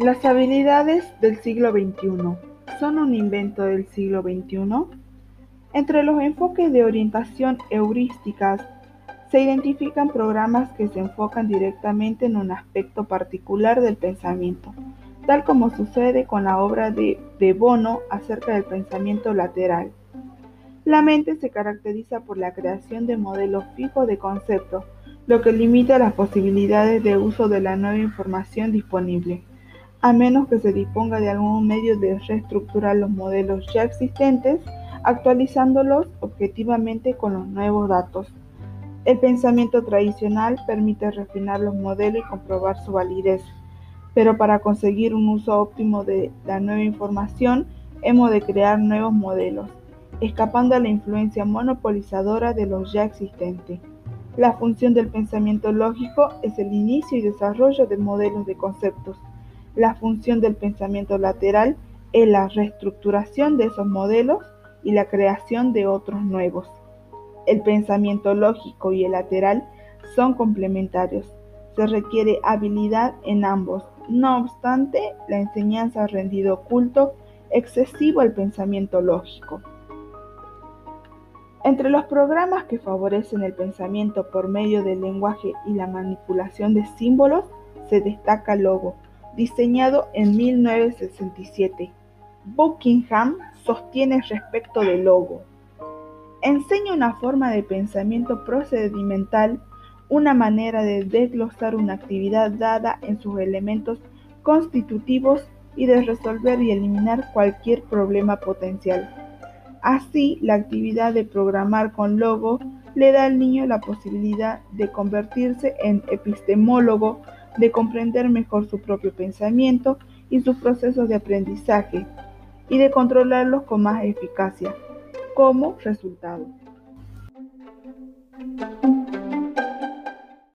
Las habilidades del siglo XXI son un invento del siglo XXI. Entre los enfoques de orientación heurísticas se identifican programas que se enfocan directamente en un aspecto particular del pensamiento, tal como sucede con la obra de, de Bono acerca del pensamiento lateral. La mente se caracteriza por la creación de modelos fijos de conceptos, lo que limita las posibilidades de uso de la nueva información disponible a menos que se disponga de algún medio de reestructurar los modelos ya existentes, actualizándolos objetivamente con los nuevos datos. El pensamiento tradicional permite refinar los modelos y comprobar su validez, pero para conseguir un uso óptimo de la nueva información hemos de crear nuevos modelos, escapando a la influencia monopolizadora de los ya existentes. La función del pensamiento lógico es el inicio y desarrollo de modelos de conceptos la función del pensamiento lateral es la reestructuración de esos modelos y la creación de otros nuevos. El pensamiento lógico y el lateral son complementarios. Se requiere habilidad en ambos. No obstante, la enseñanza ha rendido culto excesivo al pensamiento lógico. Entre los programas que favorecen el pensamiento por medio del lenguaje y la manipulación de símbolos se destaca Logo, diseñado en 1967. Buckingham sostiene respecto del logo. Enseña una forma de pensamiento procedimental, una manera de desglosar una actividad dada en sus elementos constitutivos y de resolver y eliminar cualquier problema potencial. Así, la actividad de programar con logo le da al niño la posibilidad de convertirse en epistemólogo de comprender mejor su propio pensamiento y sus procesos de aprendizaje y de controlarlos con más eficacia como resultado.